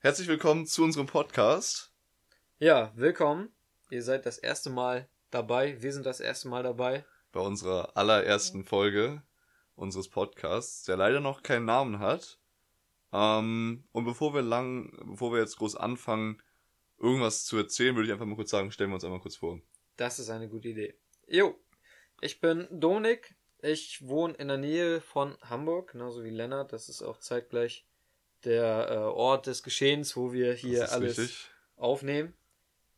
Herzlich willkommen zu unserem Podcast. Ja, willkommen. Ihr seid das erste Mal dabei. Wir sind das erste Mal dabei. Bei unserer allerersten Folge unseres Podcasts, der leider noch keinen Namen hat. Ähm, und bevor wir lang, bevor wir jetzt groß anfangen, irgendwas zu erzählen, würde ich einfach mal kurz sagen, stellen wir uns einmal kurz vor. Das ist eine gute Idee. Jo, ich bin Dominik. Ich wohne in der Nähe von Hamburg, genauso wie Lennart. Das ist auch zeitgleich der äh, Ort des Geschehens, wo wir hier alles richtig. aufnehmen.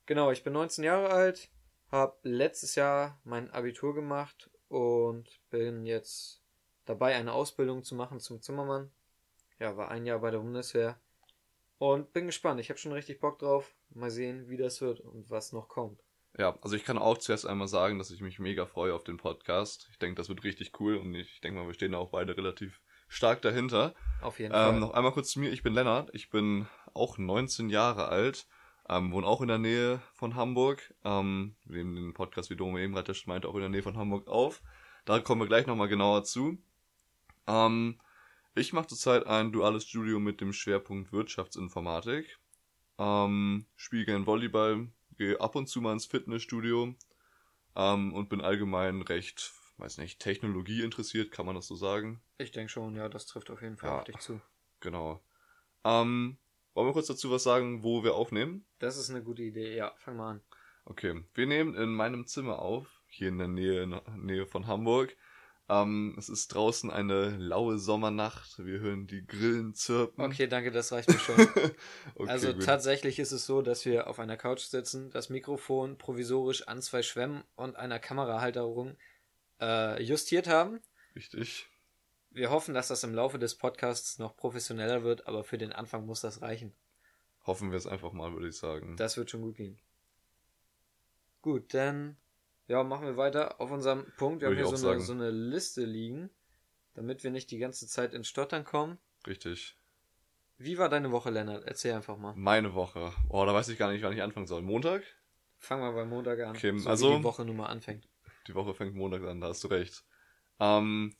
Genau, ich bin 19 Jahre alt, habe letztes Jahr mein Abitur gemacht und bin jetzt dabei, eine Ausbildung zu machen zum Zimmermann. Ja, war ein Jahr bei der Bundeswehr und bin gespannt. Ich habe schon richtig Bock drauf. Mal sehen, wie das wird und was noch kommt. Ja, also ich kann auch zuerst einmal sagen, dass ich mich mega freue auf den Podcast. Ich denke, das wird richtig cool und ich denke mal, wir stehen da auch beide relativ stark dahinter. Auf jeden ähm, Fall. Noch einmal kurz zu mir. Ich bin Lennart. Ich bin auch 19 Jahre alt. Ähm, wohne auch in der Nähe von Hamburg. Ähm, wir nehmen den Podcast, wie Dome eben gerade meinte, auch in der Nähe von Hamburg auf. Da kommen wir gleich nochmal genauer zu. Ähm, ich mache zurzeit ein duales Studium mit dem Schwerpunkt Wirtschaftsinformatik. Ähm, spiele gerne Volleyball, gehe ab und zu mal ins Fitnessstudio ähm, und bin allgemein recht weiß nicht, Technologie interessiert, kann man das so sagen? Ich denke schon, ja, das trifft auf jeden Fall ja, auf dich zu. Genau. Ähm, wollen wir kurz dazu was sagen, wo wir aufnehmen? Das ist eine gute Idee, ja, fang mal an. Okay, wir nehmen in meinem Zimmer auf, hier in der Nähe, in der Nähe von Hamburg. Ähm, es ist draußen eine laue Sommernacht. Wir hören die Grillen zirpen. Okay, danke, das reicht mir schon. okay, also gut. tatsächlich ist es so, dass wir auf einer Couch sitzen, das Mikrofon provisorisch an zwei Schwämmen und einer Kamerahalterung äh, justiert haben. Richtig. Wir hoffen, dass das im Laufe des Podcasts noch professioneller wird, aber für den Anfang muss das reichen. Hoffen wir es einfach mal, würde ich sagen. Das wird schon gut gehen. Gut, dann ja, machen wir weiter auf unserem Punkt. Wir würde haben hier so eine, so eine Liste liegen, damit wir nicht die ganze Zeit ins Stottern kommen. Richtig. Wie war deine Woche, Lennart? Erzähl einfach mal. Meine Woche. Oh, da weiß ich gar nicht, wann ich anfangen soll. Montag? Fangen wir beim Montag an. Okay, so also wie die Woche nun mal anfängt. Die Woche fängt Montag an, da hast du recht. Ähm,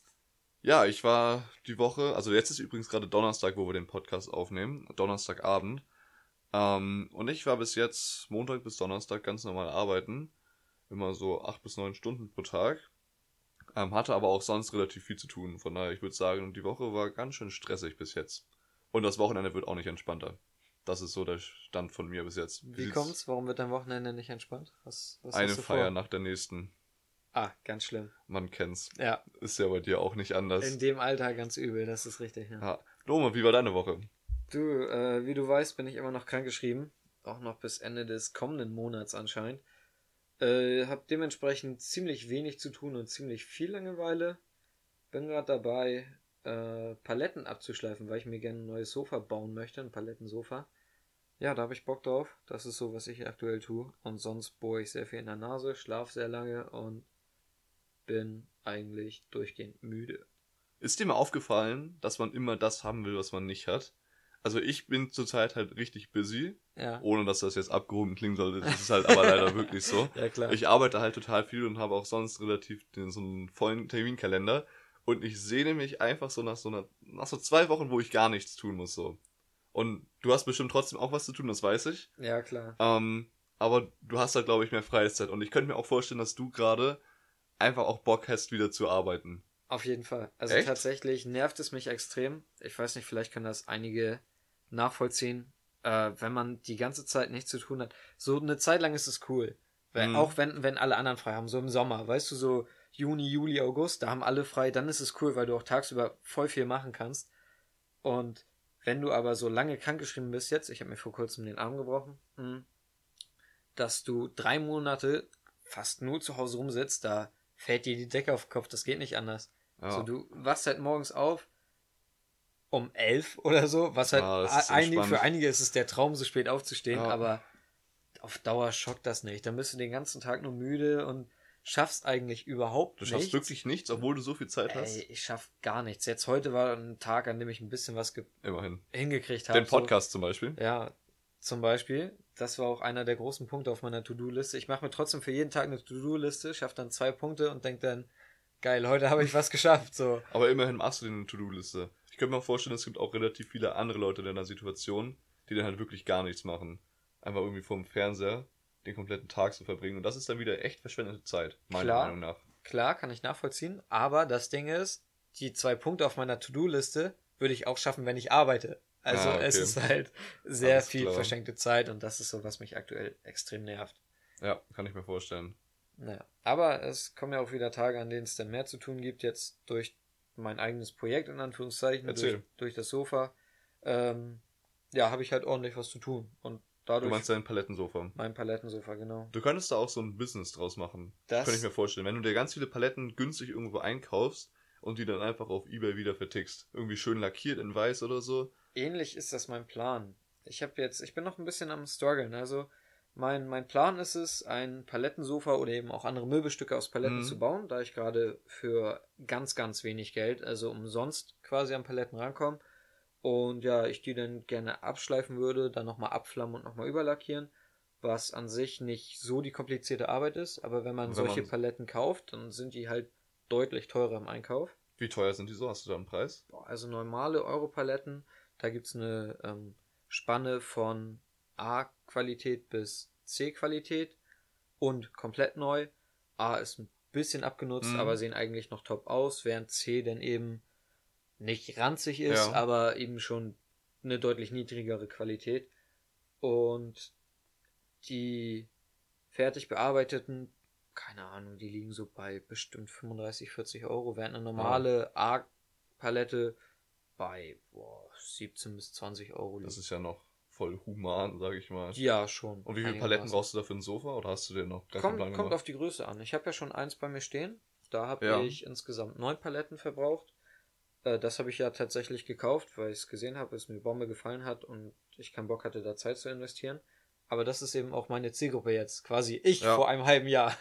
ja, ich war die Woche, also jetzt ist übrigens gerade Donnerstag, wo wir den Podcast aufnehmen, Donnerstagabend. Ähm, und ich war bis jetzt Montag bis Donnerstag ganz normal arbeiten. Immer so acht bis neun Stunden pro Tag. Ähm, hatte aber auch sonst relativ viel zu tun. Von daher, ich würde sagen, die Woche war ganz schön stressig bis jetzt. Und das Wochenende wird auch nicht entspannter. Das ist so der Stand von mir bis jetzt. Wie, Wie kommt's? Warum wird dein Wochenende nicht entspannt? Was, was eine Feier vor? nach der nächsten. Ah, ganz schlimm. Man kennt's. Ja. Ist ja bei dir auch nicht anders. In dem Alter ganz übel, das ist richtig. Ja. ja. Dome, wie war deine Woche? Du, äh, wie du weißt, bin ich immer noch krankgeschrieben. Auch noch bis Ende des kommenden Monats anscheinend. Äh, hab dementsprechend ziemlich wenig zu tun und ziemlich viel Langeweile. Bin gerade dabei, äh, Paletten abzuschleifen, weil ich mir gerne ein neues Sofa bauen möchte, ein Palettensofa. Ja, da habe ich Bock drauf. Das ist so, was ich aktuell tue. Und sonst bohre ich sehr viel in der Nase, schlaf sehr lange und bin eigentlich durchgehend müde. Ist dir mal aufgefallen, dass man immer das haben will, was man nicht hat? Also ich bin zurzeit halt richtig busy. Ja. Ohne dass das jetzt abgehoben klingen sollte. Das ist halt aber leider wirklich so. Ja, klar. Ich arbeite halt total viel und habe auch sonst relativ den, so einen vollen Terminkalender. Und ich sehne mich einfach so nach so einer, nach so zwei Wochen, wo ich gar nichts tun muss, so. Und du hast bestimmt trotzdem auch was zu tun, das weiß ich. Ja, klar. Ähm, aber du hast halt, glaube ich, mehr Freizeit. Und ich könnte mir auch vorstellen, dass du gerade einfach auch Bock hast, wieder zu arbeiten. Auf jeden Fall. Also Echt? tatsächlich nervt es mich extrem. Ich weiß nicht, vielleicht können das einige nachvollziehen, äh, wenn man die ganze Zeit nichts zu tun hat. So eine Zeit lang ist es cool. Weil, mhm. Auch wenn, wenn alle anderen frei haben, so im Sommer, weißt du, so Juni, Juli, August, da haben alle frei, dann ist es cool, weil du auch tagsüber voll viel machen kannst. Und wenn du aber so lange krankgeschrieben bist jetzt, ich habe mir vor kurzem den Arm gebrochen, hm, dass du drei Monate fast nur zu Hause rumsitzt, da fällt dir die Decke auf den Kopf, das geht nicht anders. Ja. So, du wachst halt morgens auf um elf oder so, was halt ja, einige, für einige ist es der Traum, so spät aufzustehen, ja. aber auf Dauer schockt das nicht. Dann bist du den ganzen Tag nur müde und schaffst eigentlich überhaupt nichts. Du schaffst wirklich nichts, obwohl du so viel Zeit hast? Ey, ich schaff gar nichts. Jetzt heute war ein Tag, an dem ich ein bisschen was Immerhin. hingekriegt habe. Den Podcast so. zum Beispiel? Ja, zum Beispiel. Das war auch einer der großen Punkte auf meiner To-Do-Liste. Ich mache mir trotzdem für jeden Tag eine To-Do-Liste, schaffe dann zwei Punkte und denke dann, geil, heute habe ich was geschafft. So. Aber immerhin machst du dir eine To-Do-Liste. Ich könnte mir vorstellen, es gibt auch relativ viele andere Leute in deiner Situation, die dann halt wirklich gar nichts machen. Einfach irgendwie vorm Fernseher den kompletten Tag zu verbringen. Und das ist dann wieder echt verschwendete Zeit, meiner Klar. Meinung nach. Klar, kann ich nachvollziehen. Aber das Ding ist, die zwei Punkte auf meiner To-Do-Liste würde ich auch schaffen, wenn ich arbeite. Also Ah, okay. es ist halt sehr Alles viel klar. verschenkte Zeit und das ist so, was mich aktuell extrem nervt. Ja, kann ich mir vorstellen. Naja, aber es kommen ja auch wieder Tage, an denen es dann mehr zu tun gibt, jetzt durch mein eigenes Projekt in Anführungszeichen, durch, Erzähl. durch das Sofa. Ähm, ja, habe ich halt ordentlich was zu tun. Und Du dadurch meinst dein Palettensofa. mein Palettensofa, genau. Du könntest da auch so ein Business draus machen. Das- Könnte ich mir vorstellen. Wenn du dir ganz viele Paletten günstig irgendwo einkaufst und die dann einfach auf Ebay wieder vertickst. Irgendwie schön lackiert in weiß oder so. Ähnlich ist das mein Plan. Ich habe jetzt, ich bin noch ein bisschen am struggeln. Also mein, mein Plan ist es, ein Palettensofa oder eben auch andere Möbelstücke aus Paletten Mhm. zu bauen, da ich gerade für ganz, ganz wenig Geld, also umsonst quasi an Paletten rankomme. Und ja, ich die dann gerne abschleifen würde, dann nochmal abflammen und nochmal überlackieren, was an sich nicht so die komplizierte Arbeit ist, aber wenn man Wenn solche man- Paletten kauft, dann sind die halt deutlich teurer im Einkauf. Wie teuer sind die so? Hast du da einen Preis? Also normale Europaletten, da gibt's eine ähm, Spanne von A-Qualität bis C-Qualität und komplett neu. A ist ein bisschen abgenutzt, Mhm. aber sehen eigentlich noch top aus, während C dann eben nicht ranzig ist, Ja. aber eben schon eine deutlich niedrigere Qualität. Und die fertig bearbeiteten, keine Ahnung, die liegen so bei bestimmt 35, 40 Euro, während eine normale A-Palette bei boah, 17 bis 20 Euro liegt. Das ist ja noch voll human, sag ich mal. ja, schon. Und wie viele Paletten brauchst du da für ein Sofa? Oder hast du dir noch gar keinen Kommt, gemacht? auf die Größe an. Ich habe ja schon eins bei mir stehen. Da habe Ja. ich insgesamt neun Paletten verbraucht. Äh, das habe ich ja tatsächlich gekauft, weil ich es gesehen habe, es mir Bombe gefallen hat und ich keinen Bock hatte, da Zeit zu investieren. Aber das ist eben auch meine Zielgruppe jetzt. Quasi ich Ja. vor einem halben Jahr.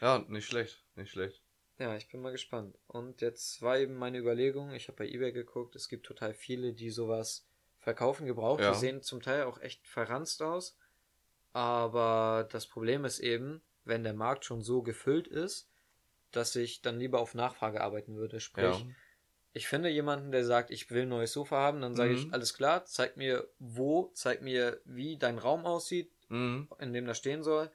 Ja, nicht schlecht, nicht schlecht. Ja, ich bin mal gespannt. Und jetzt war eben meine Überlegung, ich habe bei eBay geguckt, es gibt total viele, die sowas verkaufen, gebraucht. Ja. Die sehen zum Teil auch echt verranzt aus. Aber das Problem ist eben, wenn der Markt schon so gefüllt ist, dass ich dann lieber auf Nachfrage arbeiten würde. Sprich, Ja. ich finde jemanden, der sagt, ich will ein neues Sofa haben, dann sage Mhm. ich, alles klar, zeig mir wo, zeig mir, wie dein Raum aussieht, Mhm. in dem das stehen soll,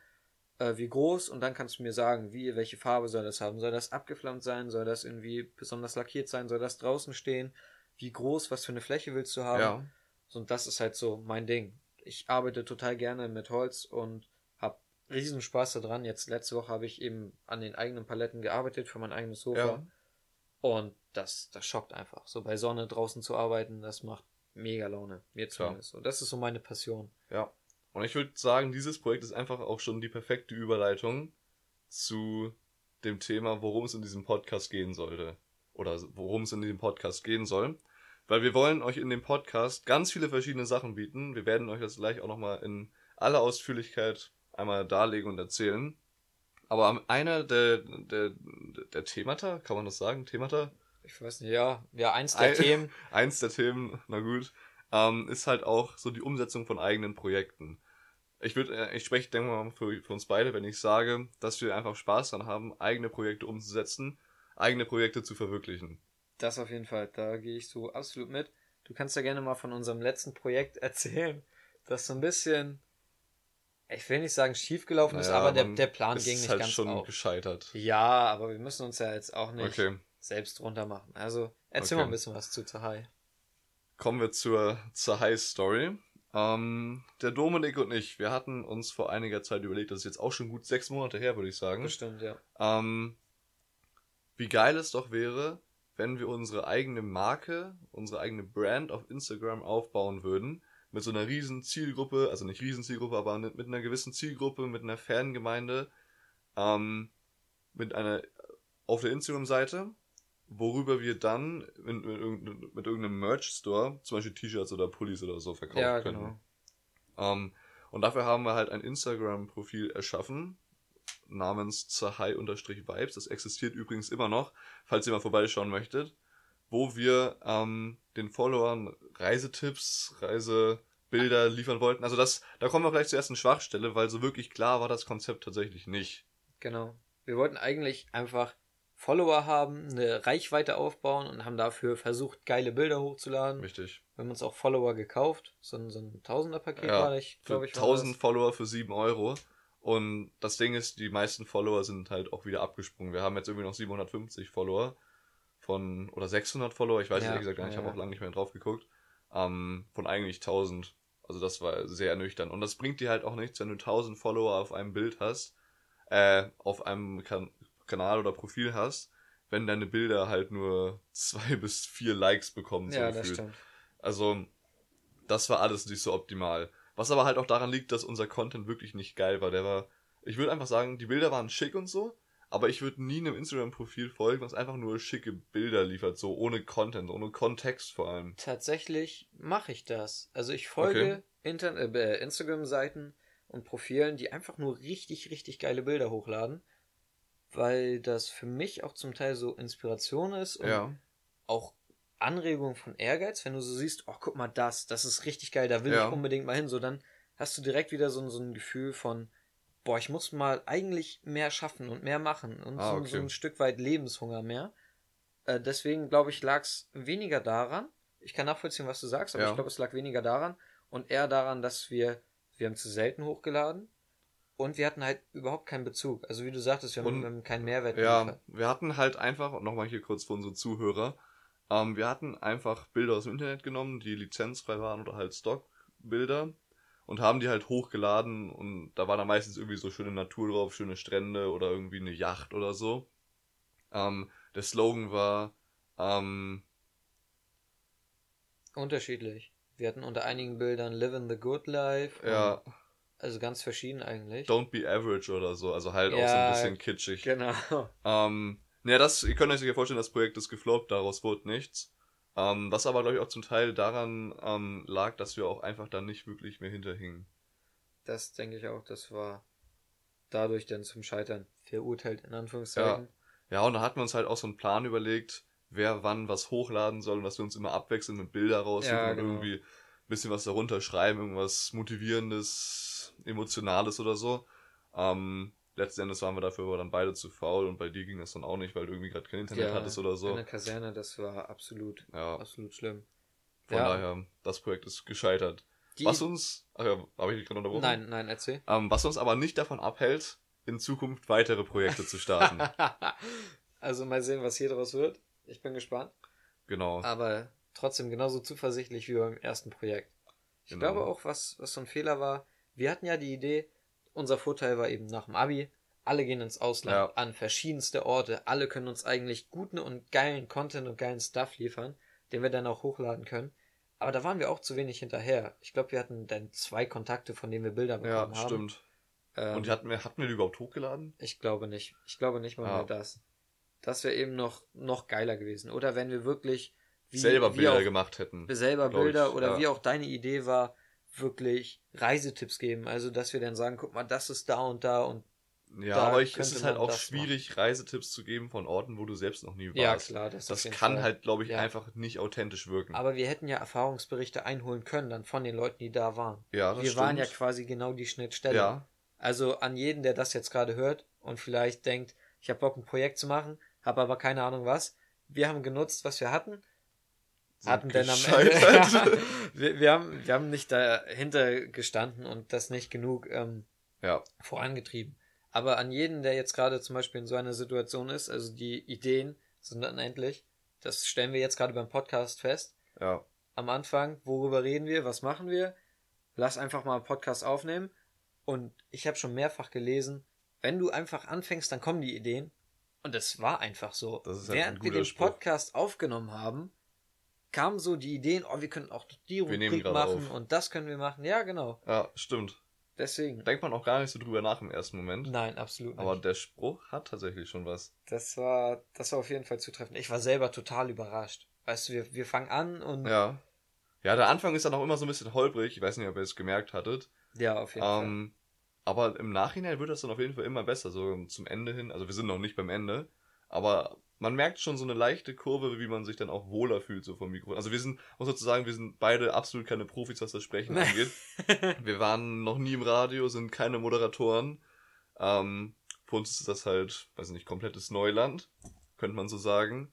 äh, wie groß und dann kannst du mir sagen, wie, welche Farbe soll das haben? Soll das abgeflammt sein? Soll das irgendwie besonders lackiert sein? Soll das draußen stehen? Wie groß? Was für eine Fläche willst du haben? Ja. Und das ist halt so mein Ding. Ich arbeite total gerne mit Holz und habe riesen Spaß daran. Jetzt letzte Woche habe ich eben an den eigenen Paletten gearbeitet für mein eigenes Sofa. Ja. Und das, das schockt einfach. So bei Sonne draußen zu arbeiten, das macht mega Laune. Mir zumindest. So, das ist so meine Passion. Ja. Und ich würde sagen, dieses Projekt ist einfach auch schon die perfekte Überleitung zu dem Thema, worum es in diesem Podcast gehen sollte. Oder worum es in diesem Podcast gehen soll. Weil wir wollen euch in dem Podcast ganz viele verschiedene Sachen bieten. Wir werden euch das gleich auch nochmal in aller Ausführlichkeit einmal darlegen und erzählen. Aber einer der, der, der Themata, kann man das sagen? Themata? Ich weiß nicht, ja, ja, eins der Ein- Themen. Eins der Themen, na gut, ähm, ist halt auch so die Umsetzung von eigenen Projekten. Ich würde, äh, ich spreche, denke mal, für, für uns beide, wenn ich sage, dass wir einfach Spaß daran haben, eigene Projekte umzusetzen, eigene Projekte zu verwirklichen. Das auf jeden Fall, da gehe ich so absolut mit. Du kannst ja gerne mal von unserem letzten Projekt erzählen, das so ein bisschen, ich will nicht sagen schiefgelaufen ist, Naja, aber der, der Plan ging ist nicht halt ganz schon auf. gescheitert. Ja, aber wir müssen uns ja jetzt auch nicht Okay, selbst runter machen. Also erzähl Okay. mal ein bisschen was zu Zahai. Kommen wir zur, zur High Story. Ähm, der Dominik und ich, wir hatten uns vor einiger Zeit überlegt, das ist jetzt auch schon gut sechs Monate her, würde ich sagen. Bestimmt, ja. Ähm, wie geil es doch wäre, wenn wir unsere eigene Marke, unsere eigene Brand auf Instagram aufbauen würden, mit so einer riesen Zielgruppe, also nicht riesen Zielgruppe, aber mit, einer gewissen Zielgruppe, mit einer Fangemeinde, ähm, mit einer, auf der Instagram-Seite, worüber wir dann mit, irgendeinem- mit irgendeinem Merch-Store, zum Beispiel T-Shirts oder Pullis oder so verkaufen Ja, können. genau. Ähm, und dafür haben wir halt ein Instagram-Profil erschaffen, namens Zahai-Vibes. Das existiert übrigens immer noch, falls ihr mal vorbeischauen möchtet, wo wir ähm, den Followern Reisetipps, Reisebilder liefern wollten. Also das, da kommen wir gleich zur ersten Schwachstelle, weil so wirklich klar war das Konzept tatsächlich nicht. Genau. Wir wollten eigentlich einfach Follower haben, eine Reichweite aufbauen und haben dafür versucht, geile Bilder hochzuladen. Richtig. Wir haben uns auch Follower gekauft. So ein, so ein Tausender-Paket ja, war ich, glaube ich. 1000 Follower für 7 Euro. Und das Ding ist, die meisten Follower sind halt auch wieder abgesprungen. Wir haben jetzt irgendwie noch 750 Follower von, oder 600 Follower, ich weiß ja, ehrlich gesagt gar nicht, ja, ich habe auch lange nicht mehr drauf geguckt, ähm, von eigentlich 1000. Also das war sehr ernüchternd. Und das bringt dir halt auch nichts, wenn du 1000 Follower auf einem Bild hast, äh, auf einem kan Kanal oder Profil hast, wenn deine Bilder halt nur zwei bis vier Likes bekommen. So ja, gefühlt. das stimmt. Also, das war alles nicht so optimal. Was aber halt auch daran liegt, dass unser Content wirklich nicht geil war. Der war, ich würde einfach sagen, die Bilder waren schick und so, aber ich würde nie einem Instagram-Profil folgen, was einfach nur schicke Bilder liefert, so ohne Content, ohne Kontext vor allem. Tatsächlich mache ich das. Also ich folge okay. äh, Instagram-Seiten und Profilen, die einfach nur richtig, richtig geile Bilder hochladen, weil das für mich auch zum Teil so Inspiration ist und ja. auch Anregung von Ehrgeiz, wenn du so siehst, oh, guck mal das, das ist richtig geil, da will ja. ich unbedingt mal hin, so dann hast du direkt wieder so, so ein Gefühl von, boah, ich muss mal eigentlich mehr schaffen und mehr machen und ah, okay. so, ein Stück weit Lebenshunger mehr. Äh, deswegen glaube ich, lag es weniger daran, ich kann nachvollziehen, was du sagst, aber ja. ich glaube, es lag weniger daran und eher daran, dass wir, wir haben zu selten hochgeladen und wir hatten halt überhaupt keinen Bezug. Also wie du sagtest, wir haben, haben keinen Mehrwert. Ja, geliefert. wir hatten halt einfach, und nochmal hier kurz für unsere Zuhörer, ähm, wir hatten einfach Bilder aus dem Internet genommen, die lizenzfrei waren oder halt Stockbilder und haben die halt hochgeladen und da war dann meistens irgendwie so schöne Natur drauf, schöne Strände oder irgendwie eine Yacht oder so. Ähm, der Slogan war ähm, unterschiedlich. Wir hatten unter einigen Bildern Live in the Good Life. Ja. Also ganz verschieden eigentlich. Don't be average oder so, also halt ja, auch so ein bisschen kitschig. Genau. Ähm, naja, das, ihr könnt euch ja vorstellen, das Projekt ist gefloppt, daraus wurde nichts. Ähm, was aber, glaube ich, auch zum Teil daran ähm, lag, dass wir auch einfach dann nicht wirklich mehr hinterhingen. Das denke ich auch, das war dadurch dann zum Scheitern verurteilt, in Anführungszeichen. Ja. ja, und da hatten wir uns halt auch so einen Plan überlegt, wer wann was hochladen soll und dass wir uns immer abwechseln mit Bilder raussuchen ja, genau. und irgendwie ein bisschen was darunter schreiben, irgendwas Motivierendes, Emotionales oder so. Ähm, letzten Endes waren wir dafür aber dann beide zu faul und bei dir ging das dann auch nicht, weil du irgendwie gerade kein Internet ja, hattest oder so. In der Kaserne, das war absolut, ja. absolut schlimm. Von ja. daher, das Projekt ist gescheitert. Die was uns, ach ja, habe ich dich gerade unterbrochen? Nein, nein, erzähl. Ähm, was uns aber nicht davon abhält, in Zukunft weitere Projekte zu starten. also mal sehen, was hier draus wird. Ich bin gespannt. Genau. Aber trotzdem genauso zuversichtlich wie beim ersten Projekt. Ich genau. glaube auch, was, was so ein Fehler war, wir hatten ja die Idee, unser Vorteil war eben nach dem Abi, alle gehen ins Ausland ja. an verschiedenste Orte, alle können uns eigentlich guten und geilen Content und geilen Stuff liefern, den wir dann auch hochladen können. Aber da waren wir auch zu wenig hinterher. Ich glaube, wir hatten dann zwei Kontakte, von denen wir Bilder bekommen ja, haben. Stimmt. Ähm, und die hatten wir, hatten wir die überhaupt hochgeladen? Ich glaube nicht. Ich glaube nicht mal ah. mehr das. Das wäre eben noch, noch geiler gewesen. Oder wenn wir wirklich wie, selber wie Bilder auch, gemacht hätten. Selber Bilder ich, oder ja. wie auch deine Idee war, wirklich Reisetipps geben. Also, dass wir dann sagen, guck mal, das ist da und da und ja, aber ich, es ist halt auch schwierig, machen. Reisetipps zu geben von Orten, wo du selbst noch nie warst. Ja, klar. Das, das kann Fall. halt, glaube ich, ja. einfach nicht authentisch wirken. Aber wir hätten ja Erfahrungsberichte einholen können, dann von den Leuten, die da waren. Ja, das Wir stimmt. waren ja quasi genau die Schnittstelle. Ja. Also an jeden, der das jetzt gerade hört und vielleicht denkt, ich habe Bock, ein Projekt zu machen, habe aber keine Ahnung was. Wir haben genutzt, was wir hatten hatten denn am Ende. wir, wir, haben, wir haben nicht dahinter gestanden und das nicht genug ähm, ja. vorangetrieben. Aber an jeden, der jetzt gerade zum Beispiel in so einer Situation ist, also die Ideen sind unendlich, das stellen wir jetzt gerade beim Podcast fest. Ja. Am Anfang, worüber reden wir, was machen wir? Lass einfach mal einen Podcast aufnehmen. Und ich habe schon mehrfach gelesen, wenn du einfach anfängst, dann kommen die Ideen. Und es war einfach so. Halt Während wir den Spruch. Podcast aufgenommen haben, kamen so die Ideen, oh, wir können auch die Rubrik machen auf. und das können wir machen. Ja, genau. Ja, stimmt. Deswegen. Denkt man auch gar nicht so drüber nach im ersten Moment. Nein, absolut nicht. Aber der Spruch hat tatsächlich schon was. Das war, das war auf jeden Fall zutreffend. Ich war selber total überrascht. Weißt du, wir, wir fangen an und. Ja. Ja, der Anfang ist dann auch immer so ein bisschen holprig. Ich weiß nicht, ob ihr es gemerkt hattet. Ja, auf jeden ähm, Fall. Aber im Nachhinein wird das dann auf jeden Fall immer besser, so zum Ende hin. Also wir sind noch nicht beim Ende. Aber man merkt schon so eine leichte Kurve, wie man sich dann auch wohler fühlt so vom Mikrofon. Also wir sind, muss sozusagen, wir sind beide absolut keine Profis, was das Sprechen angeht. wir waren noch nie im Radio, sind keine Moderatoren. Ähm, für uns ist das halt, weiß nicht, komplettes Neuland. könnte man so sagen.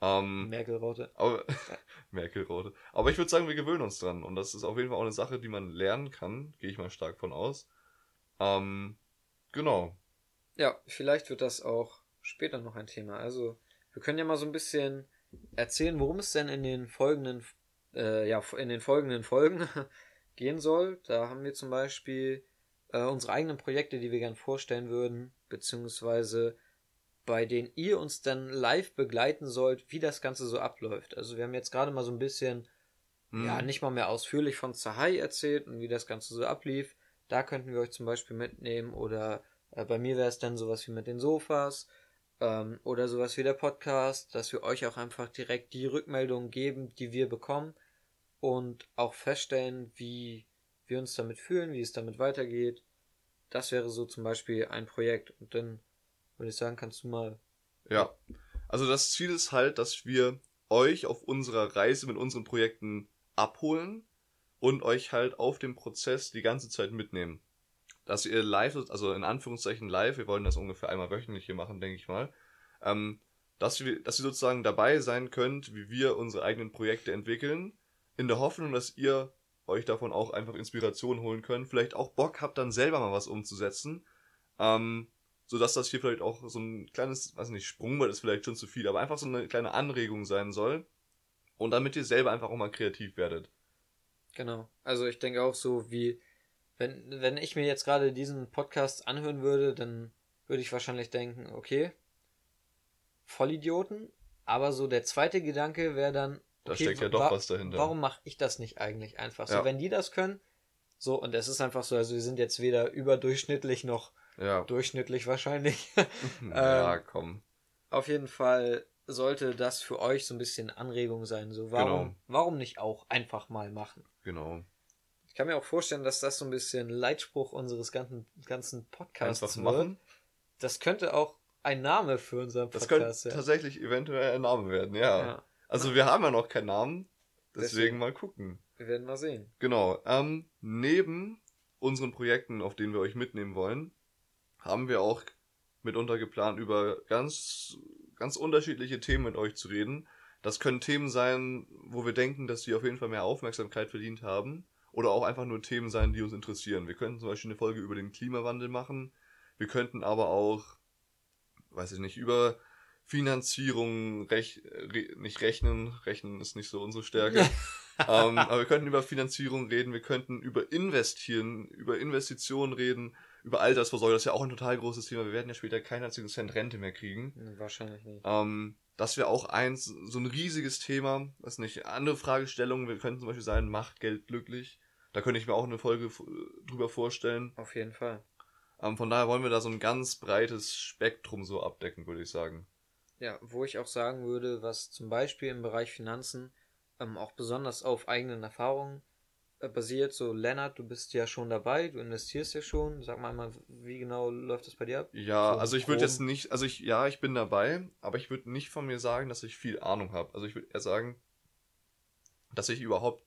Ähm, Merkel-Raute. Aber, Merkel-Raute. Aber ich würde sagen, wir gewöhnen uns dran. Und das ist auf jeden Fall auch eine Sache, die man lernen kann. Gehe ich mal stark von aus. Ähm, genau. Ja, vielleicht wird das auch später noch ein Thema. Also, wir können ja mal so ein bisschen erzählen, worum es denn in den folgenden, äh, ja, in den folgenden Folgen gehen soll. Da haben wir zum Beispiel äh, unsere eigenen Projekte, die wir gern vorstellen würden, beziehungsweise bei denen ihr uns dann live begleiten sollt, wie das Ganze so abläuft. Also wir haben jetzt gerade mal so ein bisschen, mhm. ja, nicht mal mehr ausführlich von Zahai erzählt und wie das Ganze so ablief. Da könnten wir euch zum Beispiel mitnehmen oder äh, bei mir wäre es dann sowas wie mit den Sofas ähm, oder sowas wie der Podcast, dass wir euch auch einfach direkt die Rückmeldungen geben, die wir bekommen und auch feststellen, wie wir uns damit fühlen, wie es damit weitergeht. Das wäre so zum Beispiel ein Projekt. Und dann würde ich sagen, kannst du mal. Ja. Also das Ziel ist halt, dass wir euch auf unserer Reise mit unseren Projekten abholen und euch halt auf dem Prozess die ganze Zeit mitnehmen. Dass ihr live, also in Anführungszeichen live, wir wollen das ungefähr einmal wöchentlich hier machen, denke ich mal, ähm, dass, wir, dass ihr sozusagen dabei sein könnt, wie wir unsere eigenen Projekte entwickeln, in der Hoffnung, dass ihr euch davon auch einfach Inspiration holen könnt, vielleicht auch Bock habt, dann selber mal was umzusetzen, ähm, sodass das hier vielleicht auch so ein kleines, weiß nicht, Sprungbrett ist vielleicht schon zu viel, aber einfach so eine kleine Anregung sein soll und damit ihr selber einfach auch mal kreativ werdet. Genau. Also ich denke auch so wie, wenn, wenn ich mir jetzt gerade diesen Podcast anhören würde, dann würde ich wahrscheinlich denken, okay, Vollidioten, aber so der zweite Gedanke wäre dann, da okay, steckt ja doch was dahinter. Warum mache ich das nicht eigentlich einfach so? Ja. Wenn die das können, so, und es ist einfach so, also wir sind jetzt weder überdurchschnittlich noch ja. durchschnittlich wahrscheinlich. ja, ähm, komm. Auf jeden Fall sollte das für euch so ein bisschen Anregung sein. So, warum, genau. warum nicht auch einfach mal machen? Genau. Ich kann mir auch vorstellen, dass das so ein bisschen Leitspruch unseres ganzen, ganzen Podcasts einfach wird. Machen. Das könnte auch ein Name für unseren Podcast sein. Das könnte tatsächlich eventuell ein Name werden, ja. ja. Also wir haben ja noch keinen Namen, deswegen, deswegen mal gucken. Wir werden mal sehen. Genau. Ähm, neben unseren Projekten, auf denen wir euch mitnehmen wollen, haben wir auch mitunter geplant, über ganz, ganz unterschiedliche Themen mit euch zu reden. Das können Themen sein, wo wir denken, dass sie auf jeden Fall mehr Aufmerksamkeit verdient haben. Oder auch einfach nur Themen sein, die uns interessieren. Wir könnten zum Beispiel eine Folge über den Klimawandel machen. Wir könnten aber auch, weiß ich nicht, über Finanzierung rech re nicht rechnen, rechnen ist nicht so unsere Stärke. ähm, aber wir könnten über Finanzierung reden, wir könnten über investieren, über Investitionen reden, über Altersvorsorge, das ist ja auch ein total großes Thema. Wir werden ja später keinen einzigen Cent Rente mehr kriegen. Wahrscheinlich nicht. Ähm, das wäre auch eins, so ein riesiges Thema, was nicht, andere Fragestellungen, wir könnten zum Beispiel sein, macht Geld glücklich. Da könnte ich mir auch eine Folge drüber vorstellen. Auf jeden Fall. Ähm, von daher wollen wir da so ein ganz breites Spektrum so abdecken, würde ich sagen. Ja, wo ich auch sagen würde, was zum Beispiel im Bereich Finanzen ähm, auch besonders auf eigenen Erfahrungen äh, basiert. So, Lennart, du bist ja schon dabei, du investierst ja schon. Sag mal einmal, wie genau läuft das bei dir ab? Ja, so also ich würde jetzt nicht, also ich, ja, ich bin dabei, aber ich würde nicht von mir sagen, dass ich viel Ahnung habe. Also ich würde eher sagen, dass ich überhaupt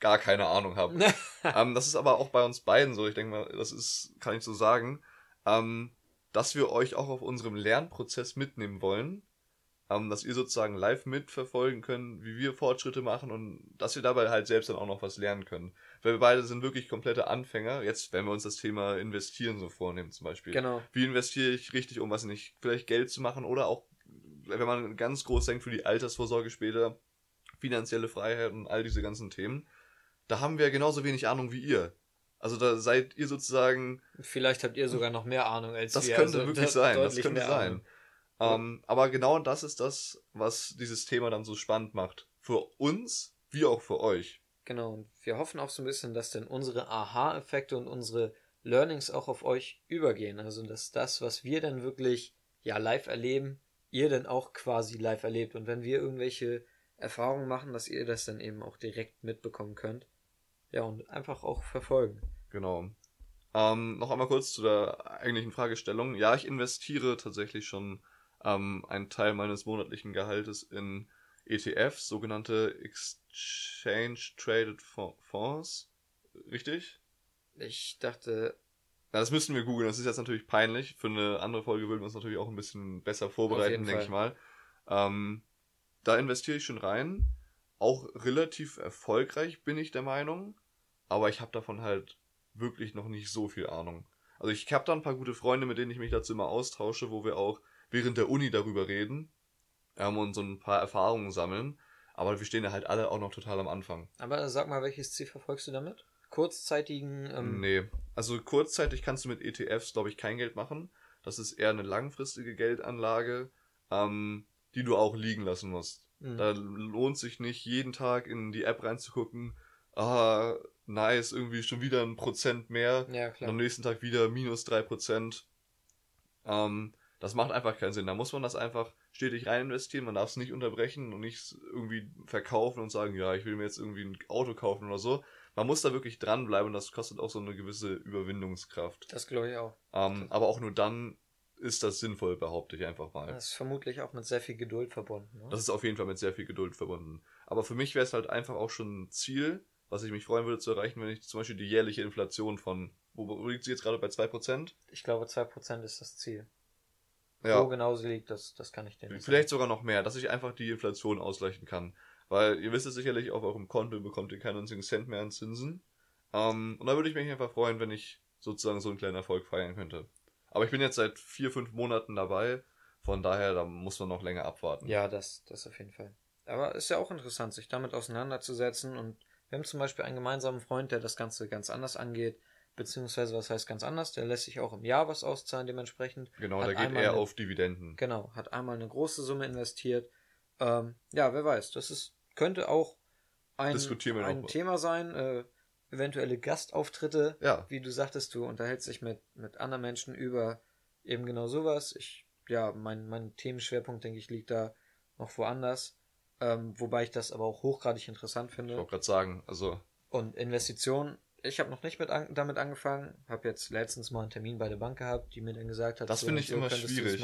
gar keine Ahnung habe. ähm, das ist aber auch bei uns beiden so. Ich denke mal, das ist, kann ich so sagen. Ähm, dass wir euch auch auf unserem Lernprozess mitnehmen wollen, ähm, dass ihr sozusagen live mitverfolgen könnt, wie wir Fortschritte machen und dass ihr dabei halt selbst dann auch noch was lernen könnt. Weil wir beide sind wirklich komplette Anfänger. Jetzt, wenn wir uns das Thema Investieren so vornehmen zum Beispiel. Genau. Wie investiere ich richtig, um was nicht, vielleicht Geld zu machen oder auch, wenn man ganz groß denkt für die Altersvorsorge später, finanzielle Freiheit und all diese ganzen Themen. Da haben wir genauso wenig Ahnung wie ihr. Also da seid ihr sozusagen. Vielleicht habt ihr sogar noch mehr Ahnung als das wir. Könnte also wirklich sein, das könnte sein. Ähm, aber genau das ist das, was dieses Thema dann so spannend macht. Für uns, wie auch für euch. Genau, und wir hoffen auch so ein bisschen, dass denn unsere Aha-Effekte und unsere Learnings auch auf euch übergehen. Also dass das, was wir dann wirklich ja live erleben, ihr dann auch quasi live erlebt. Und wenn wir irgendwelche Erfahrungen machen, dass ihr das dann eben auch direkt mitbekommen könnt. Ja, und einfach auch verfolgen. Genau. Ähm, noch einmal kurz zu der eigentlichen Fragestellung. Ja, ich investiere tatsächlich schon ähm, einen Teil meines monatlichen Gehaltes in ETFs, sogenannte Exchange Traded Fonds. Richtig? Ich dachte das müssten wir googeln. Das ist jetzt natürlich peinlich. Für eine andere Folge würden wir uns natürlich auch ein bisschen besser vorbereiten, denke ich mal. Ähm, da investiere ich schon rein. Auch relativ erfolgreich bin ich der Meinung. Aber ich habe davon halt wirklich noch nicht so viel Ahnung. Also ich habe da ein paar gute Freunde, mit denen ich mich dazu immer austausche, wo wir auch während der Uni darüber reden ähm, und so ein paar Erfahrungen sammeln. Aber wir stehen ja halt alle auch noch total am Anfang. Aber sag mal, welches Ziel verfolgst du damit? Kurzzeitigen. Ähm nee, also kurzzeitig kannst du mit ETFs, glaube ich, kein Geld machen. Das ist eher eine langfristige Geldanlage, ähm, die du auch liegen lassen musst. Mhm. Da lohnt sich nicht, jeden Tag in die App reinzugucken. Ah, nice, irgendwie schon wieder ein Prozent mehr. Ja, klar. Und am nächsten Tag wieder minus drei Prozent. Ähm, das macht einfach keinen Sinn. Da muss man das einfach stetig rein investieren. Man darf es nicht unterbrechen und nicht irgendwie verkaufen und sagen, ja, ich will mir jetzt irgendwie ein Auto kaufen oder so. Man muss da wirklich dranbleiben und das kostet auch so eine gewisse Überwindungskraft. Das glaube ich auch. Ähm, aber auch nur dann ist das sinnvoll, behaupte ich einfach mal. Das ist vermutlich auch mit sehr viel Geduld verbunden. Ne? Das ist auf jeden Fall mit sehr viel Geduld verbunden. Aber für mich wäre es halt einfach auch schon ein Ziel, was ich mich freuen würde zu erreichen, wenn ich zum Beispiel die jährliche Inflation von, wo liegt sie jetzt gerade bei 2%? Ich glaube 2% ist das Ziel. Ja. Wo genau sie liegt, das, das kann ich dir nicht Vielleicht sagen. sogar noch mehr, dass ich einfach die Inflation ausgleichen kann. Weil ihr wisst es sicherlich, auf eurem Konto bekommt ihr keinen einzigen Cent mehr an Zinsen. Ähm, und da würde ich mich einfach freuen, wenn ich sozusagen so einen kleinen Erfolg feiern könnte. Aber ich bin jetzt seit vier, fünf Monaten dabei. Von daher, da muss man noch länger abwarten. Ja, das, das auf jeden Fall. Aber ist ja auch interessant, sich damit auseinanderzusetzen. Und wir haben zum Beispiel einen gemeinsamen Freund, der das Ganze ganz anders angeht. Beziehungsweise, was heißt ganz anders? Der lässt sich auch im Jahr was auszahlen, dementsprechend. Genau, da geht eine, auf Dividenden. Genau, hat einmal eine große Summe investiert. Ähm, ja, wer weiß, das ist, könnte auch ein, ein Thema sein. Äh, eventuelle Gastauftritte. Ja. Wie du sagtest, du unterhältst dich mit, mit anderen Menschen über eben genau sowas. Ich, ja, mein, mein Themenschwerpunkt, denke ich, liegt da noch woanders. Ähm, wobei ich das aber auch hochgradig interessant finde. Ich wollte gerade sagen, also. Und Investitionen, ich habe noch nicht mit an, damit angefangen, habe jetzt letztens mal einen Termin bei der Bank gehabt, die mir dann gesagt hat, das so finde ich so immer schwierig.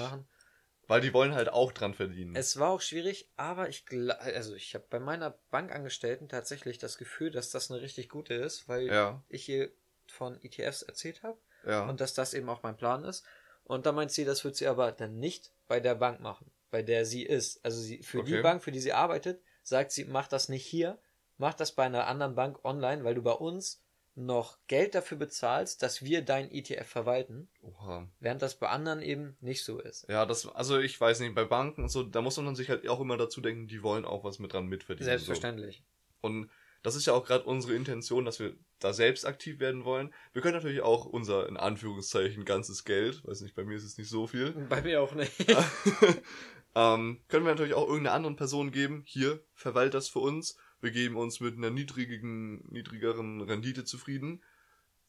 Weil die wollen halt auch dran verdienen. Es war auch schwierig, aber ich also ich habe bei meiner Bankangestellten tatsächlich das Gefühl, dass das eine richtig gute ist, weil ja. ich hier von ETFs erzählt habe ja. und dass das eben auch mein Plan ist. Und da meint sie, das wird sie aber dann nicht bei der Bank machen, bei der sie ist. Also sie für okay. die Bank, für die sie arbeitet, sagt sie, mach das nicht hier, mach das bei einer anderen Bank online, weil du bei uns noch Geld dafür bezahlst, dass wir dein ETF verwalten. Oha. Während das bei anderen eben nicht so ist. Ja, das, also ich weiß nicht, bei Banken und so, da muss man sich halt auch immer dazu denken, die wollen auch was mit dran mitverdienen. Selbstverständlich. So. Und das ist ja auch gerade unsere Intention, dass wir da selbst aktiv werden wollen. Wir können natürlich auch unser, in Anführungszeichen, ganzes Geld, weiß nicht, bei mir ist es nicht so viel. Bei mir auch nicht. ähm, können wir natürlich auch irgendeiner anderen Person geben. Hier, verwalt das für uns wir geben uns mit einer niedrigen, niedrigeren Rendite zufrieden.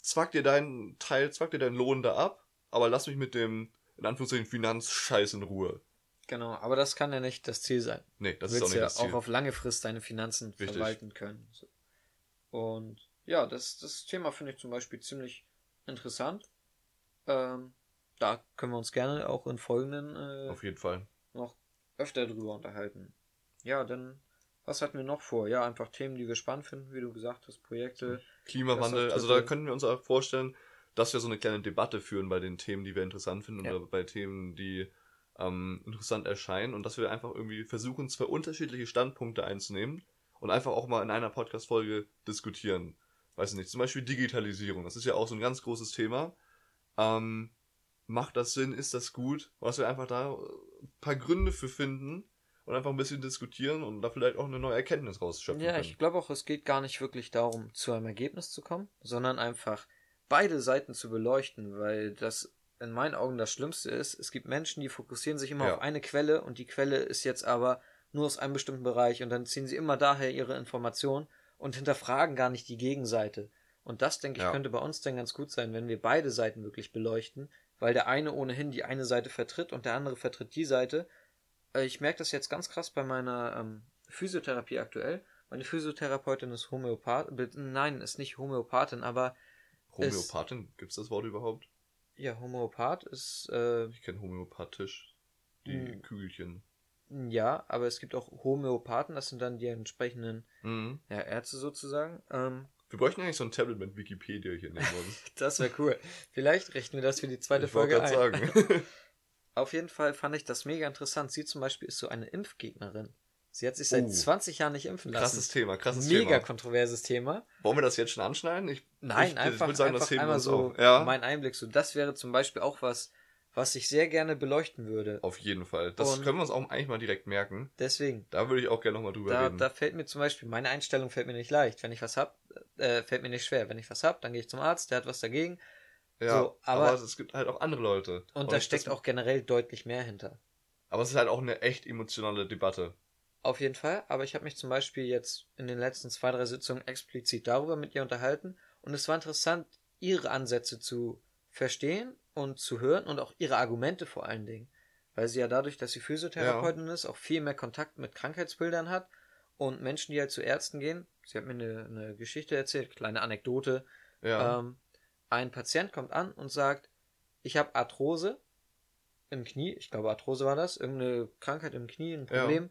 Zwack dir deinen Teil, zwack dir deinen Lohn da ab, aber lass mich mit dem, in Anführungszeichen, Finanzscheiß in Ruhe. Genau, aber das kann ja nicht das Ziel sein. Nee, das ist auch nicht ja das Ziel. auch auf lange Frist deine Finanzen Richtig. verwalten können. Und ja, das, das Thema finde ich zum Beispiel ziemlich interessant. Ähm, da können wir uns gerne auch in folgenden äh, auf jeden Fall noch öfter drüber unterhalten. Ja, dann was hatten wir noch vor? Ja, einfach Themen, die wir spannend finden, wie du gesagt hast, Projekte. Klimawandel, also da könnten wir uns auch vorstellen, dass wir so eine kleine Debatte führen bei den Themen, die wir interessant finden ja. oder bei Themen, die ähm, interessant erscheinen und dass wir einfach irgendwie versuchen, zwei unterschiedliche Standpunkte einzunehmen und einfach auch mal in einer Podcast-Folge diskutieren. Weiß nicht, zum Beispiel Digitalisierung, das ist ja auch so ein ganz großes Thema. Ähm, macht das Sinn? Ist das gut? Was wir einfach da ein paar Gründe für finden, und einfach ein bisschen diskutieren und da vielleicht auch eine neue Erkenntnis rausschöpfen Ja, können. ich glaube auch, es geht gar nicht wirklich darum, zu einem Ergebnis zu kommen, sondern einfach beide Seiten zu beleuchten, weil das in meinen Augen das Schlimmste ist. Es gibt Menschen, die fokussieren sich immer ja. auf eine Quelle und die Quelle ist jetzt aber nur aus einem bestimmten Bereich und dann ziehen sie immer daher ihre Informationen und hinterfragen gar nicht die Gegenseite. Und das, denke ich, ja. könnte bei uns dann ganz gut sein, wenn wir beide Seiten wirklich beleuchten, weil der eine ohnehin die eine Seite vertritt und der andere vertritt die Seite ich merke das jetzt ganz krass bei meiner ähm, Physiotherapie aktuell. Meine Physiotherapeutin ist Homöopath. Nein, ist nicht Homöopathin, aber. Homöopathin? Gibt es das Wort überhaupt? Ja, Homöopath ist. Äh, ich kenne homöopathisch. Die mh, Kügelchen. Ja, aber es gibt auch Homöopathen, das sind dann die entsprechenden mhm. ja, Ärzte sozusagen. Ähm, Wir bräuchten eigentlich so ein Tablet mit Wikipedia hier neben uns. das wäre cool. Vielleicht richten wir das für die zweite ich Folge ein. sagen. Auf jeden Fall fand ich das mega interessant. Sie zum Beispiel ist so eine Impfgegnerin. Sie hat sich seit uh, 20 Jahren nicht impfen lassen. Krasses Thema, krasses Mega Thema. Mega kontroverses Thema. Wollen wir das jetzt schon anschneiden? Ich, Nein, ich, einfach, ich sagen, einfach einmal so ja. mein Einblick. So, das wäre zum Beispiel auch was, was ich sehr gerne beleuchten würde. Auf jeden Fall. Das Und können wir uns auch eigentlich mal direkt merken. Deswegen. Da würde ich auch gerne nochmal drüber da, reden. Da fällt mir zum Beispiel, meine Einstellung fällt mir nicht leicht. Wenn ich was hab, äh, fällt mir nicht schwer. Wenn ich was hab, dann gehe ich zum Arzt, der hat was dagegen. Ja, so, aber, aber, es gibt halt auch andere Leute. Und, Und da steckt auch generell deutlich mehr hinter. Aber es ist halt auch eine echt emotionale Debatte. Auf jeden Fall, aber ich habe mich zum Beispiel jetzt in den letzten zwei, drei Sitzungen explizit darüber mit ihr unterhalten und es war interessant, ihre Ansätze zu verstehen und zu hören und auch ihre Argumente vor allen Dingen. Weil sie ja dadurch, dass sie Physiotherapeutin ja. ist, auch viel mehr Kontakt mit Krankheitsbildern hat und Menschen, die halt zu Ärzten gehen. Sie hat mir eine, eine Geschichte erzählt, kleine Anekdote. Ja. Ähm, ein Patient kommt an und sagt, ich habe Arthrose im Knie, ich glaube Arthrose war das, irgendeine Krankheit im Knie, ein Problem. Ja.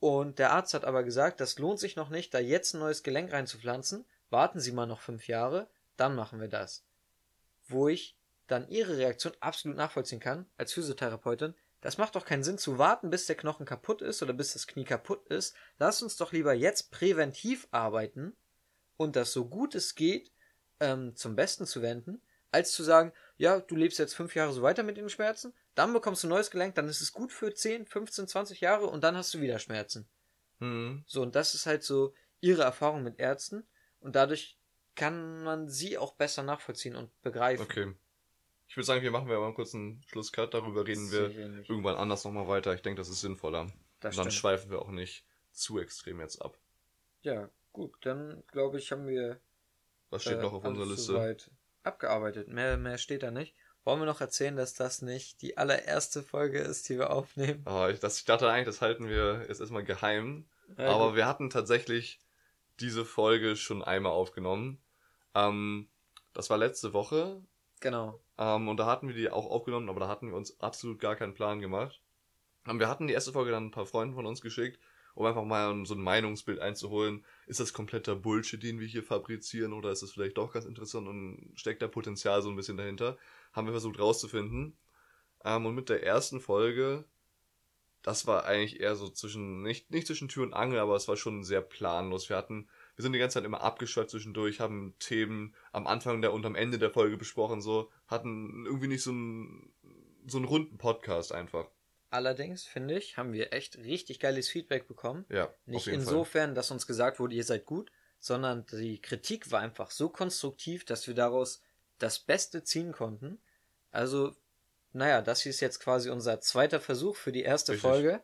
Und der Arzt hat aber gesagt, das lohnt sich noch nicht, da jetzt ein neues Gelenk reinzupflanzen. Warten Sie mal noch fünf Jahre, dann machen wir das. Wo ich dann ihre Reaktion absolut nachvollziehen kann, als Physiotherapeutin, das macht doch keinen Sinn zu warten, bis der Knochen kaputt ist oder bis das Knie kaputt ist. Lass uns doch lieber jetzt präventiv arbeiten und das so gut es geht ähm, zum Besten zu wenden, als zu sagen, ja, du lebst jetzt fünf Jahre so weiter mit den Schmerzen, dann bekommst du ein neues Gelenk, dann ist es gut für 10, 15, 20 Jahre und dann hast du wieder Schmerzen. Mhm. So, und das ist halt so ihre Erfahrung mit Ärzten und dadurch kann man sie auch besser nachvollziehen und begreifen. Okay. Ich würde sagen, wir machen wir mal kurz einen Schlusscut, darüber reden wir irgendwann anders nochmal weiter. Ich denke, das ist sinnvoller. Das und dann schweifen wir auch nicht zu extrem jetzt ab. Ja, gut, dann glaube ich, haben wir. Was steht äh, noch auf unserer Liste? Soweit abgearbeitet. Mehr, mehr steht da nicht. Wollen wir noch erzählen, dass das nicht die allererste Folge ist, die wir aufnehmen? Oh, ich, das, ich dachte eigentlich, das halten wir jetzt erstmal geheim. Ja, aber gut. wir hatten tatsächlich diese Folge schon einmal aufgenommen. Ähm, das war letzte Woche. Genau. Ähm, und da hatten wir die auch aufgenommen, aber da hatten wir uns absolut gar keinen Plan gemacht. Und wir hatten die erste Folge dann ein paar Freunden von uns geschickt, um einfach mal so ein Meinungsbild einzuholen. Ist das kompletter Bullshit, den wir hier fabrizieren, oder ist das vielleicht doch ganz interessant und steckt da Potenzial so ein bisschen dahinter? Haben wir versucht rauszufinden. Ähm, und mit der ersten Folge, das war eigentlich eher so zwischen, nicht, nicht zwischen Tür und Angel, aber es war schon sehr planlos. Wir hatten wir sind die ganze Zeit immer abgeschweift zwischendurch, haben Themen am Anfang der und am Ende der Folge besprochen, so, hatten irgendwie nicht so einen, so einen runden Podcast einfach. Allerdings, finde ich, haben wir echt richtig geiles Feedback bekommen. Ja. Nicht insofern, Fall. dass uns gesagt wurde, ihr seid gut, sondern die Kritik war einfach so konstruktiv, dass wir daraus das Beste ziehen konnten. Also, naja, das hier ist jetzt quasi unser zweiter Versuch für die erste Richtig. Folge.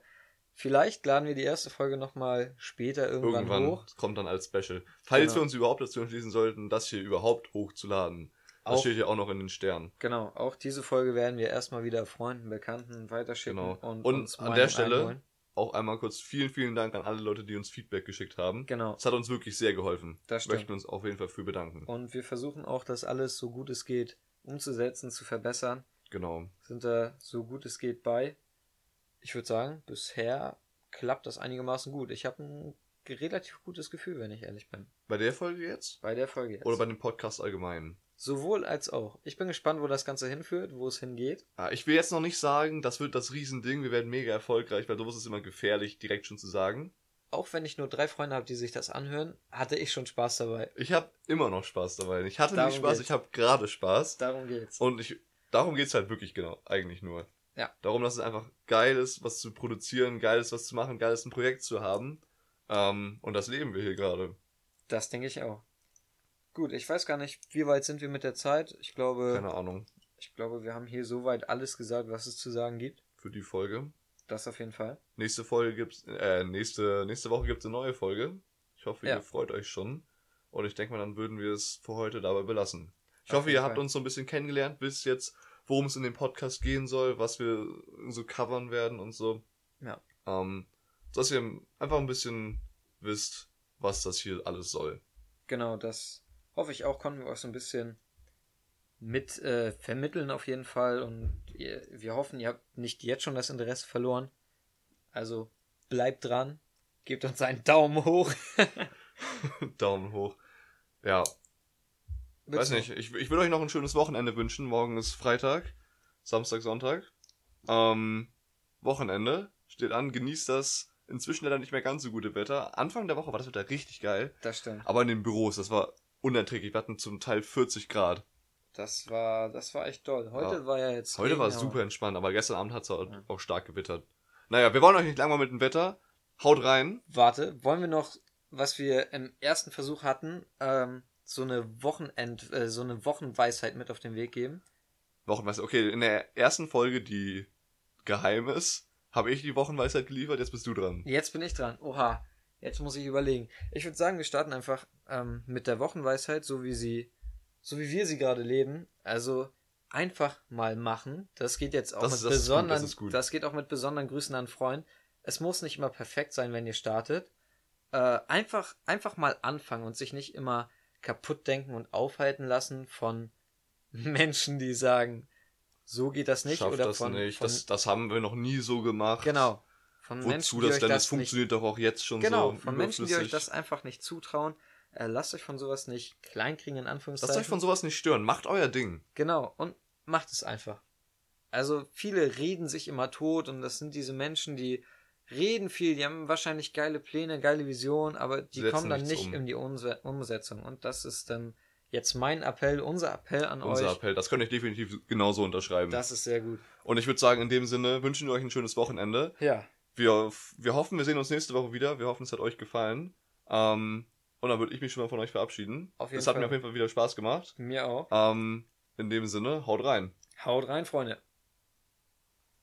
Vielleicht laden wir die erste Folge nochmal später irgendwann, irgendwann hoch. kommt dann als Special. Falls genau. wir uns überhaupt dazu entschließen sollten, das hier überhaupt hochzuladen. Das auch, steht ja auch noch in den Sternen. Genau, auch diese Folge werden wir erstmal wieder Freunden, Bekannten weiterschicken. Genau. Und, und an der Stelle einholen. auch einmal kurz vielen, vielen Dank an alle Leute, die uns Feedback geschickt haben. Genau. Es hat uns wirklich sehr geholfen. Das stimmt. Möchten uns auf jeden Fall für bedanken. Und wir versuchen auch, das alles so gut es geht umzusetzen, zu verbessern. Genau. Sind da so gut es geht bei ich würde sagen, bisher klappt das einigermaßen gut. Ich habe ein relativ gutes Gefühl, wenn ich ehrlich bin. Bei der Folge jetzt? Bei der Folge jetzt. Oder bei dem Podcast allgemein? Sowohl als auch. Ich bin gespannt, wo das Ganze hinführt, wo es hingeht. Ah, ich will jetzt noch nicht sagen, das wird das Riesending, wir werden mega erfolgreich, weil sowas ist immer gefährlich, direkt schon zu sagen. Auch wenn ich nur drei Freunde habe, die sich das anhören, hatte ich schon Spaß dabei. Ich habe immer noch Spaß dabei. Ich hatte darum nicht Spaß, geht's. ich habe gerade Spaß. Darum geht's. Und ich, darum geht's halt wirklich genau, eigentlich nur. Ja. Darum, dass es einfach geil ist, was zu produzieren, geil ist, was zu machen, geil ist, ein Projekt zu haben. Ähm, und das leben wir hier gerade. Das denke ich auch. Gut, ich weiß gar nicht, wie weit sind wir mit der Zeit. Ich glaube. Keine Ahnung. Ich glaube, wir haben hier soweit alles gesagt, was es zu sagen gibt. Für die Folge. Das auf jeden Fall. Nächste Folge gibt's, äh, nächste, nächste Woche gibt's eine neue Folge. Ich hoffe, ja. ihr freut euch schon. Und ich denke mal, dann würden wir es für heute dabei belassen. Ich auf hoffe, ihr Fall. habt uns so ein bisschen kennengelernt, bis jetzt worum es in dem Podcast gehen soll, was wir so covern werden und so. Ja. Ähm, dass ihr einfach ein bisschen wisst, was das hier alles soll. Genau, das hoffe ich auch, konnten wir euch so ein bisschen mit äh, vermitteln auf jeden Fall und ihr, wir hoffen, ihr habt nicht jetzt schon das Interesse verloren. Also bleibt dran, gebt uns einen Daumen hoch. Daumen hoch. Ja. Weiß nicht, ich, ich will euch noch ein schönes Wochenende wünschen. Morgen ist Freitag, Samstag, Sonntag. Ähm, Wochenende steht an, genießt das inzwischen leider nicht mehr ganz so gute Wetter. Anfang der Woche war das Wetter richtig geil. Das stimmt. Aber in den Büros, das war unerträglich. Wir hatten zum Teil 40 Grad. Das war, das war echt toll. Heute ja. war ja jetzt. Heute war es super entspannt, aber gestern Abend hat es auch, ja. auch stark gewittert. Naja, wir wollen euch nicht langweilen mit dem Wetter. Haut rein. Warte, wollen wir noch, was wir im ersten Versuch hatten, ähm, so eine Wochenend, äh, so eine Wochenweisheit mit auf den Weg geben? Wochenweisheit, okay, in der ersten Folge, die geheim ist, habe ich die Wochenweisheit geliefert, jetzt bist du dran. Jetzt bin ich dran. Oha, jetzt muss ich überlegen. Ich würde sagen, wir starten einfach ähm, mit der Wochenweisheit, so wie sie, so wie wir sie gerade leben. Also einfach mal machen. Das geht jetzt auch das, mit das besonderen, das, das, geht auch mit besonderen Grüßen an Freund. Es muss nicht immer perfekt sein, wenn ihr startet. Äh, einfach, einfach mal anfangen und sich nicht immer kaputt denken und aufhalten lassen von Menschen, die sagen, so geht das nicht Schafft oder das von, nicht. Von, das, das haben wir noch nie so gemacht. Genau. Von Wozu Menschen, das denn? Das funktioniert nicht, doch auch jetzt schon genau, so. Genau, von Menschen, die euch das einfach nicht zutrauen. Äh, lasst euch von sowas nicht kleinkriegen, in Anführungszeichen. Lasst euch von sowas nicht stören. Macht euer Ding. Genau, und macht es einfach. Also viele reden sich immer tot und das sind diese Menschen, die reden viel, die haben wahrscheinlich geile Pläne, geile Visionen, aber die Setzen kommen dann nicht um. in die Umsetzung. Und das ist dann jetzt mein Appell, unser Appell an unser euch. Unser Appell, das könnte ich definitiv genauso unterschreiben. Das ist sehr gut. Und ich würde sagen, in dem Sinne wünschen wir euch ein schönes Wochenende. Ja. Wir, wir hoffen, wir sehen uns nächste Woche wieder. Wir hoffen, es hat euch gefallen. Ähm, und dann würde ich mich schon mal von euch verabschieden. Auf jeden es hat Fall. mir auf jeden Fall wieder Spaß gemacht. Mir auch. Ähm, in dem Sinne, haut rein. Haut rein, Freunde.